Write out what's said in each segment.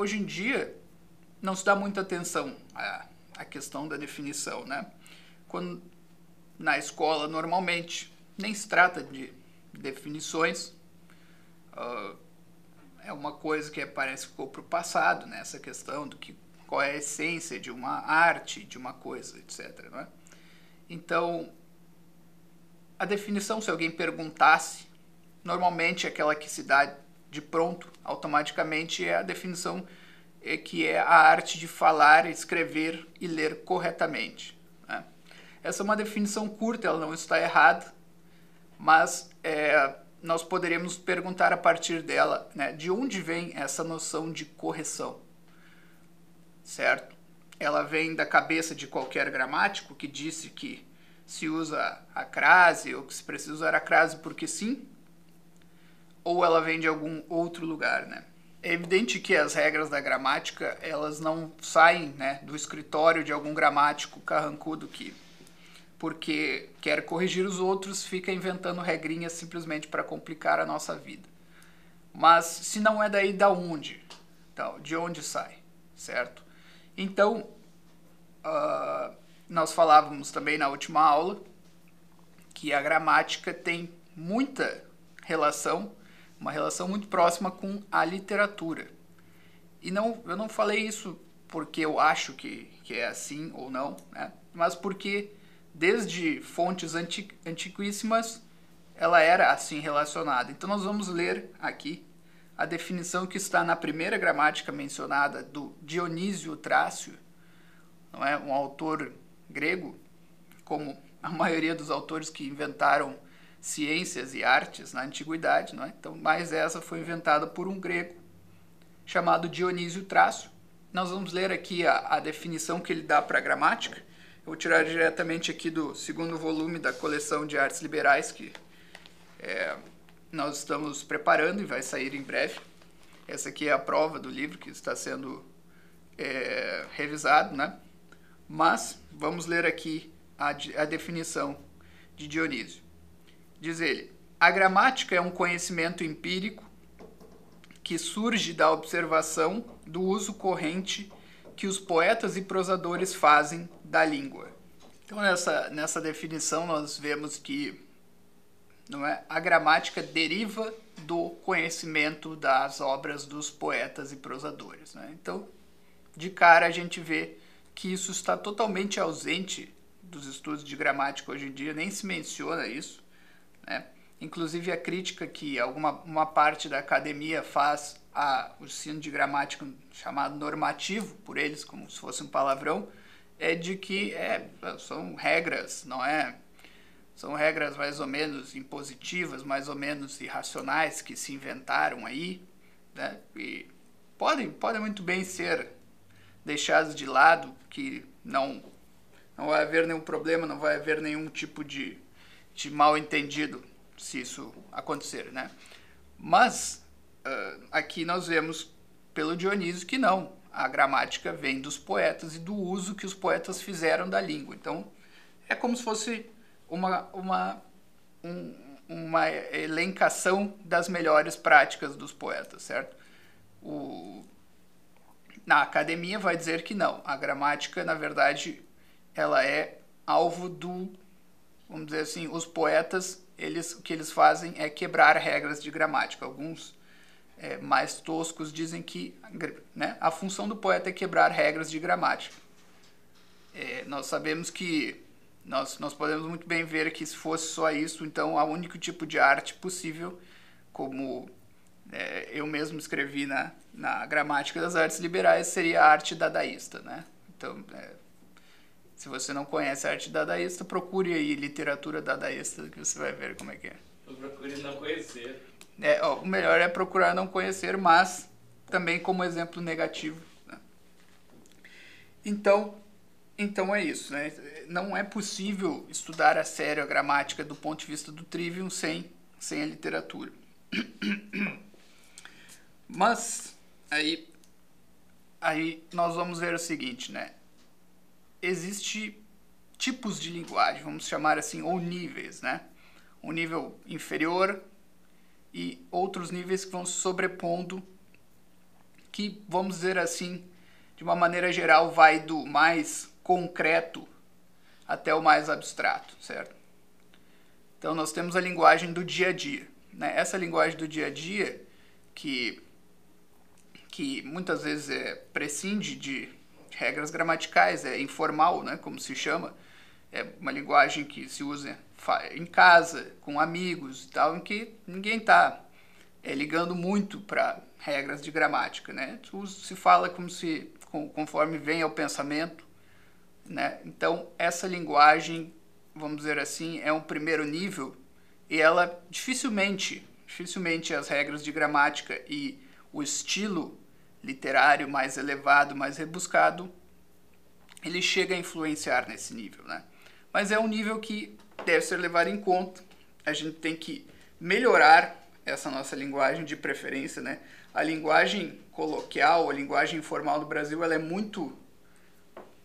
hoje em dia não se dá muita atenção à, à questão da definição, né? Quando na escola normalmente nem se trata de definições, uh, é uma coisa que parece que ficou para o passado, né? Essa questão do que qual é a essência de uma arte, de uma coisa, etc. Né? Então, a definição, se alguém perguntasse, normalmente aquela que se dá de pronto, automaticamente é a definição é que é a arte de falar, escrever e ler corretamente. Né? Essa é uma definição curta, ela não está errada, mas é, nós poderíamos perguntar a partir dela né, de onde vem essa noção de correção certo? Ela vem da cabeça de qualquer gramático que disse que se usa a crase ou que se precisa usar a crase porque sim, ou ela vem de algum outro lugar, né? É evidente que as regras da gramática, elas não saem né, do escritório de algum gramático carrancudo que, porque quer corrigir os outros, fica inventando regrinhas simplesmente para complicar a nossa vida. Mas se não é daí, da onde? Então, de onde sai, certo? Então, uh, nós falávamos também na última aula que a gramática tem muita relação, uma relação muito próxima com a literatura. E não, eu não falei isso porque eu acho que, que é assim ou não, né? mas porque desde fontes anti, antiquíssimas ela era assim relacionada. Então nós vamos ler aqui a definição que está na primeira gramática mencionada do Dionísio Trácio, não é um autor grego, como a maioria dos autores que inventaram ciências e artes na antiguidade, não é? Então, mais essa foi inventada por um grego chamado Dionísio Trácio. Nós vamos ler aqui a, a definição que ele dá para a gramática. Eu vou tirar diretamente aqui do segundo volume da coleção de artes liberais que é, nós estamos preparando e vai sair em breve. Essa aqui é a prova do livro que está sendo é, revisado, né? Mas vamos ler aqui a, a definição de Dionísio. Diz ele: a gramática é um conhecimento empírico que surge da observação do uso corrente que os poetas e prosadores fazem da língua. Então, nessa, nessa definição, nós vemos que não é? A gramática deriva do conhecimento das obras dos poetas e prosadores. Né? Então, de cara a gente vê que isso está totalmente ausente dos estudos de gramática hoje em dia, nem se menciona isso. Né? Inclusive a crítica que alguma uma parte da academia faz ao ensino de gramática chamado normativo, por eles, como se fosse um palavrão, é de que é, são regras, não é são regras mais ou menos impositivas, mais ou menos irracionais que se inventaram aí, né? E podem, podem muito bem ser deixadas de lado, que não, não vai haver nenhum problema, não vai haver nenhum tipo de, de mal entendido se isso acontecer, né? Mas uh, aqui nós vemos pelo Dionísio que não, a gramática vem dos poetas e do uso que os poetas fizeram da língua. Então é como se fosse uma, uma, um, uma elencação das melhores práticas dos poetas, certo? O, na academia vai dizer que não. A gramática, na verdade, ela é alvo do, vamos dizer assim, os poetas, eles, o que eles fazem é quebrar regras de gramática. Alguns é, mais toscos dizem que né, a função do poeta é quebrar regras de gramática. É, nós sabemos que nós, nós podemos muito bem ver que se fosse só isso, então o único tipo de arte possível, como é, eu mesmo escrevi na, na gramática das artes liberais, seria a arte dadaísta, né? Então, é, se você não conhece a arte dadaísta, procure aí literatura dadaísta que você vai ver como é que é. Procure não conhecer. É, ó, o melhor é procurar não conhecer, mas também como exemplo negativo. Né? Então, então é isso, né? Não é possível estudar a sério a gramática do ponto de vista do trivium sem, sem a literatura. Mas aí, aí nós vamos ver o seguinte, né? Existe tipos de linguagem, vamos chamar assim, ou níveis, né? Um nível inferior e outros níveis que vão se sobrepondo que, vamos dizer assim, de uma maneira geral, vai do mais concreto até o mais abstrato, certo? Então nós temos a linguagem do dia a dia. Né? Essa linguagem do dia a dia que, que muitas vezes é, prescinde de regras gramaticais, é informal, né? como se chama, é uma linguagem que se usa em casa, com amigos e tal, em que ninguém está é, ligando muito para regras de gramática, né? Se fala como se conforme vem ao pensamento, né? Então essa linguagem, vamos dizer assim, é um primeiro nível e ela dificilmente, dificilmente as regras de gramática e o estilo literário mais elevado, mais rebuscado, ele chega a influenciar nesse nível, né? Mas é um nível que deve ser levado em conta. A gente tem que melhorar essa nossa linguagem de preferência, né? A linguagem coloquial, a linguagem informal do Brasil, ela é muito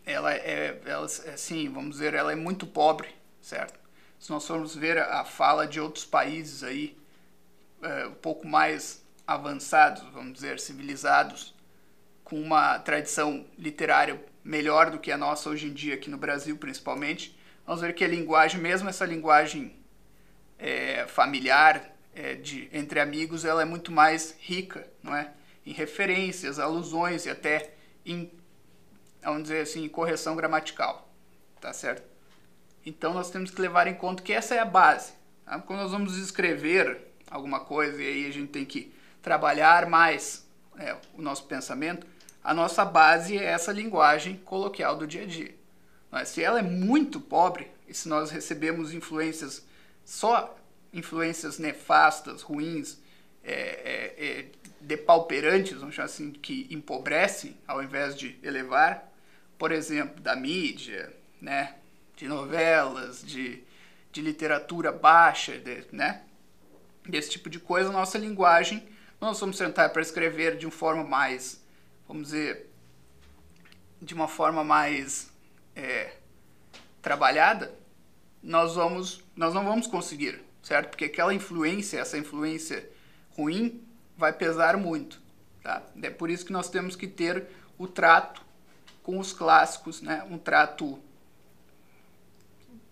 ela é, ela, assim, vamos dizer, ela é muito pobre, certo? Se nós formos ver a, fala de outros países aí, é, um pouco mais avançados, vamos dizer, civilizados, com uma tradição literária melhor do que a nossa hoje em dia aqui no Brasil, principalmente, vamos ver que a linguagem, mesmo essa linguagem é, familiar, é, de, entre amigos, ela é muito mais rica, não é? Em referências, alusões e até em, vamos dizer assim, correção gramatical, tá certo? Então nós temos que levar em conta que essa é a base. Tá? Quando nós vamos escrever alguma coisa e aí a gente tem que trabalhar mais é, o nosso pensamento, a nossa base é essa linguagem coloquial do dia a dia. Mas se ela é muito pobre, e se nós recebemos influências, só influências nefastas, ruins, é, é, é, depauperantes, vamos chamar assim, que empobrecem ao invés de elevar, por exemplo, da mídia, né, de novelas, de, de literatura baixa, de, né, desse tipo de coisa, nossa linguagem, nós vamos tentar para escrever de uma forma mais, vamos dizer, de uma forma mais é, trabalhada, nós vamos, nós não vamos conseguir, certo? Porque aquela influência, essa influência ruim, vai pesar muito, tá? É por isso que nós temos que ter o trato com os clássicos, né? Um trato,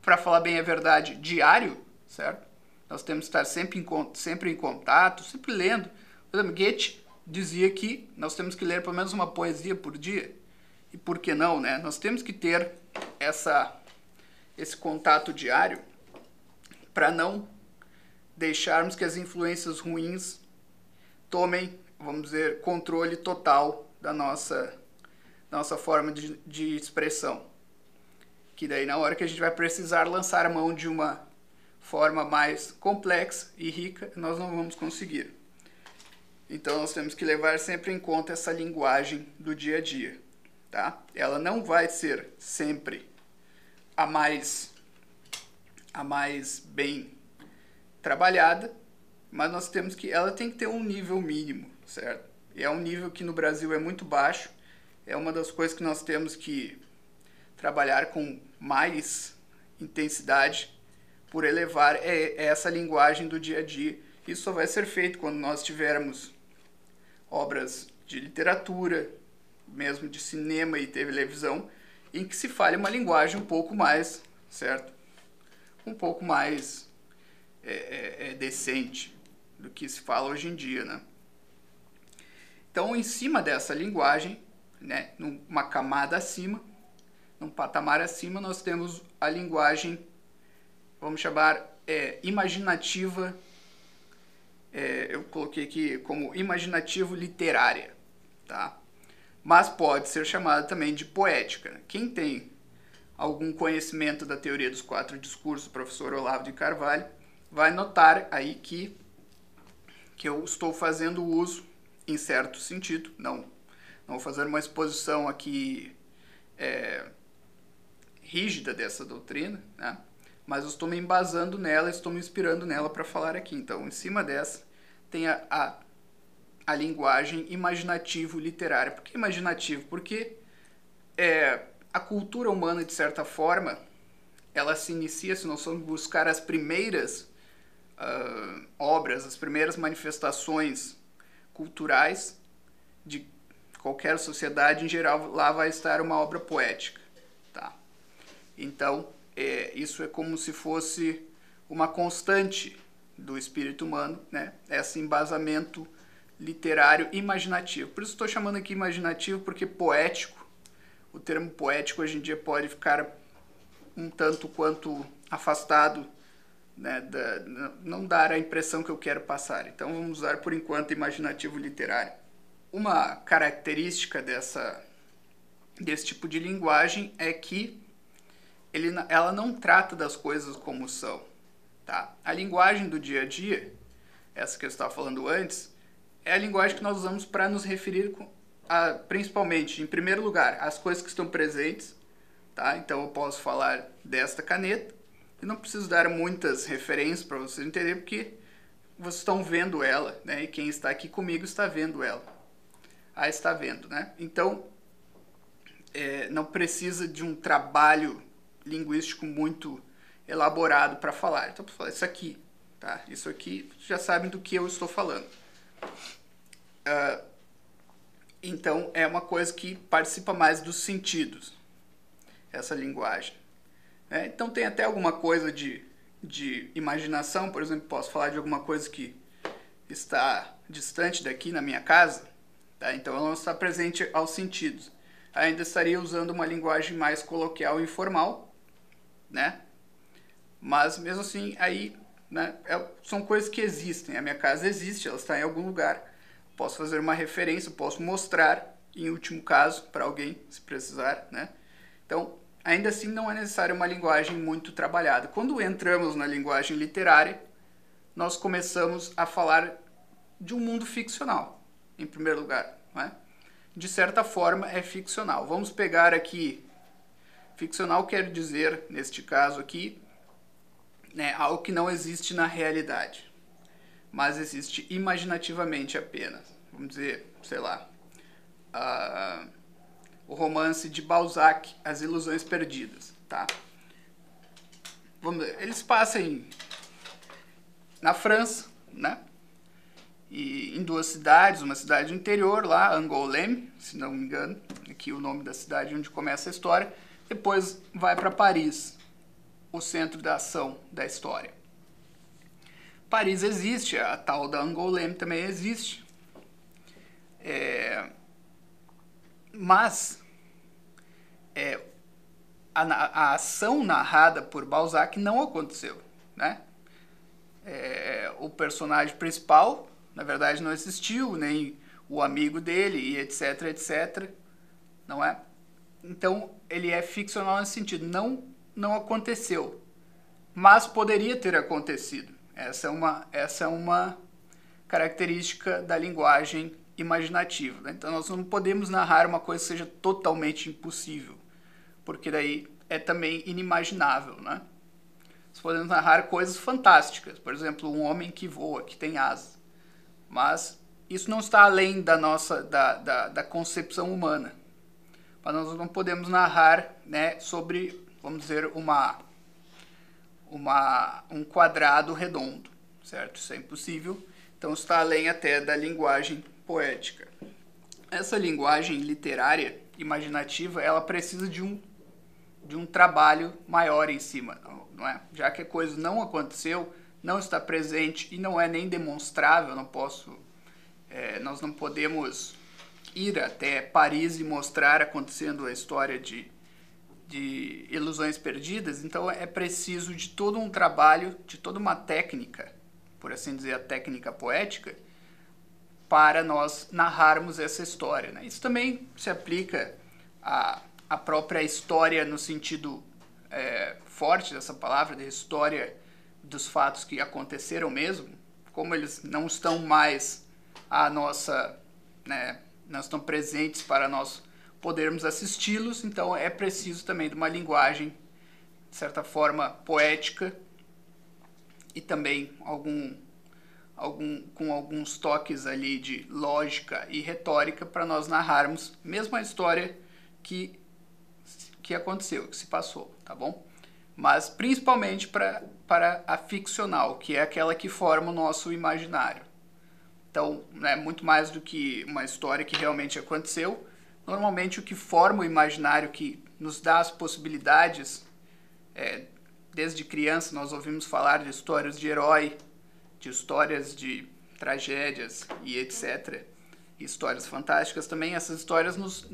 para falar bem a verdade, diário, certo? Nós temos que estar sempre em, sempre em contato, sempre lendo. Por exemplo, Goethe dizia que nós temos que ler pelo menos uma poesia por dia. E por que não, né? Nós temos que ter essa, esse contato diário para não deixarmos que as influências ruins tomem, vamos dizer, controle total da nossa, nossa forma de, de expressão. Que daí, na hora que a gente vai precisar lançar a mão de uma forma mais complexa e rica, nós não vamos conseguir. Então, nós temos que levar sempre em conta essa linguagem do dia a dia tá? Ela não vai ser sempre a mais a mais bem trabalhada, mas nós temos que ela tem que ter um nível mínimo, certo? E é um nível que no Brasil é muito baixo. É uma das coisas que nós temos que trabalhar com mais intensidade por elevar é, é essa linguagem do dia a dia. Isso só vai ser feito quando nós tivermos obras de literatura, mesmo de cinema e televisão, em que se fale uma linguagem um pouco mais, certo? Um pouco mais é, é, é decente do que se fala hoje em dia, né? Então, em cima dessa linguagem, né, numa camada acima, num patamar acima, nós temos a linguagem, vamos chamar é, imaginativa, é, eu coloquei aqui como imaginativo literária, tá? mas pode ser chamada também de poética. Quem tem algum conhecimento da teoria dos quatro discursos, professor Olavo de Carvalho, vai notar aí que, que eu estou fazendo uso, em certo sentido, não, não vou fazer uma exposição aqui é, rígida dessa doutrina, né? Mas eu estou me embasando nela, estou me inspirando nela para falar aqui. Então, em cima dessa, tem a, a a linguagem imaginativo-literária. Por que imaginativo? Porque é, a cultura humana, de certa forma, ela se inicia, se nós formos buscar as primeiras uh, obras, as primeiras manifestações culturais de, qualquer sociedade, em geral, lá vai estar uma obra poética. Tá? Então, é, isso é como se fosse uma constante do espírito humano, né? esse embasamento literário imaginativo. Por isso estou chamando aqui imaginativo, porque poético, o termo poético hoje em dia pode ficar um tanto quanto afastado, né, da, não dar a impressão que eu quero passar. Então vamos usar por enquanto imaginativo literário. Uma característica dessa, desse tipo de linguagem é que ele, ela não trata das coisas como são. Tá? A linguagem do dia a dia, essa que eu estava falando antes, é a linguagem que nós usamos para nos referir a, principalmente, em primeiro lugar, às coisas que estão presentes. Tá? Então eu posso falar desta caneta e não preciso dar muitas referências para vocês entenderem, porque vocês estão vendo ela, né? E quem está aqui comigo está vendo ela. Ah, está vendo, né? Então, é, não precisa de um trabalho linguístico muito elaborado para falar. Então, para falar isso aqui, tá? Isso aqui, já sabem do que eu estou falando. Uh, então, é uma coisa que participa mais dos sentidos, essa linguagem. É, então, tem até alguma coisa de, de imaginação, por exemplo, posso falar de alguma coisa que está distante daqui na minha casa, tá? então ela não está presente aos sentidos. Ainda estaria usando uma linguagem mais coloquial e informal, né? Mas mesmo assim, aí né, é, são coisas que existem. A minha casa existe, ela está em algum lugar. Posso fazer uma referência, posso mostrar, em último caso, para alguém, se precisar. Né? Então, ainda assim, não é necessário uma linguagem muito trabalhada. Quando entramos na linguagem literária, nós começamos a falar de um mundo ficcional, em primeiro lugar. Né? De certa forma, é ficcional. Vamos pegar aqui. Ficcional quer dizer, neste caso aqui, né, algo que não existe na realidade, mas existe imaginativamente apenas. Vamos dizer, sei lá, uh, o romance de Balzac, As Ilusões Perdidas, tá? Vamos ver, eles passam na França, né? E em duas cidades, uma cidade interior lá, Angoulême, se não me engano, aqui o nome da cidade onde começa a história. Depois vai para Paris, o centro da ação da história. Paris existe, a tal da Angoulême também existe. É, mas é, a, a, ação narrada por Balzac não aconteceu. Né? É, o personagem principal, na verdade, não existiu, nem o amigo dele, e etc, etc. Não é? Então, ele é ficcional nesse sentido. Não não aconteceu, mas poderia ter acontecido. Essa é uma, essa é uma característica da linguagem imaginativa. Né? Então nós não podemos narrar uma coisa que seja totalmente impossível, porque daí é também inimaginável. Né? Nós podemos narrar coisas fantásticas, por exemplo, um homem que voa, que tem asas, mas isso não está além da nossa da, da, da concepção humana. Mas nós não podemos narrar né, sobre vamos dizer, uma, uma, um quadrado redondo, certo? Isso é impossível, então está além até da linguagem poética. Essa linguagem literária, imaginativa, ela precisa de um, de um trabalho maior em cima, não é? Já que a coisa não aconteceu, não está presente e não é nem demonstrável, não posso, é, nós não podemos ir até Paris e mostrar acontecendo a história de de ilusões perdidas, então é preciso de todo um trabalho, de toda uma técnica, por assim dizer, a técnica poética, para nós narrarmos essa história. Né? Isso também se aplica à, à própria história no sentido é, forte dessa palavra, da história dos fatos que aconteceram mesmo, como eles não estão mais a nossa, né, não estão presentes para nós podermos assisti-los, então é preciso também de uma linguagem, de certa forma, poética e também algum, algum, com alguns toques ali de lógica e retórica para nós narrarmos mesmo a história que, que aconteceu, que se passou, tá bom? Mas principalmente para a ficcional, que é aquela que forma o nosso imaginário. Então, é muito mais do que uma história que realmente aconteceu. Normalmente, o que forma o imaginário, que nos dá as possibilidades, é, desde criança nós ouvimos falar de histórias de herói, de histórias de tragédias e etc. Histórias fantásticas também. Essas histórias nos,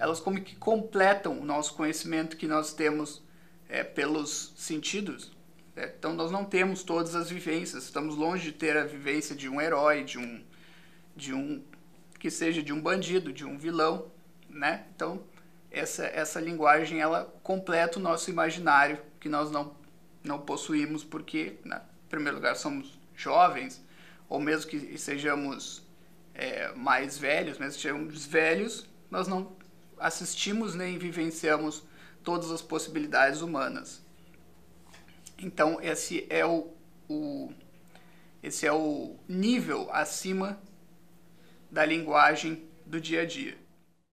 elas como que completam o nosso conhecimento que nós temos é, pelos sentidos. Né? Então nós não temos todas as vivências. Estamos longe de ter a vivência de um herói, de um, de um que seja de um bandido, de um vilão, né? Então essa essa linguagem ela completa o nosso imaginário que nós não não possuímos porque, né, em primeiro lugar, somos jovens ou mesmo que sejamos é, mais velhos, mesmo que sejamos velhos, nós não assistimos nem vivenciamos todas as possibilidades humanas. Então esse é o, o esse é o nível acima da linguagem do dia a dia.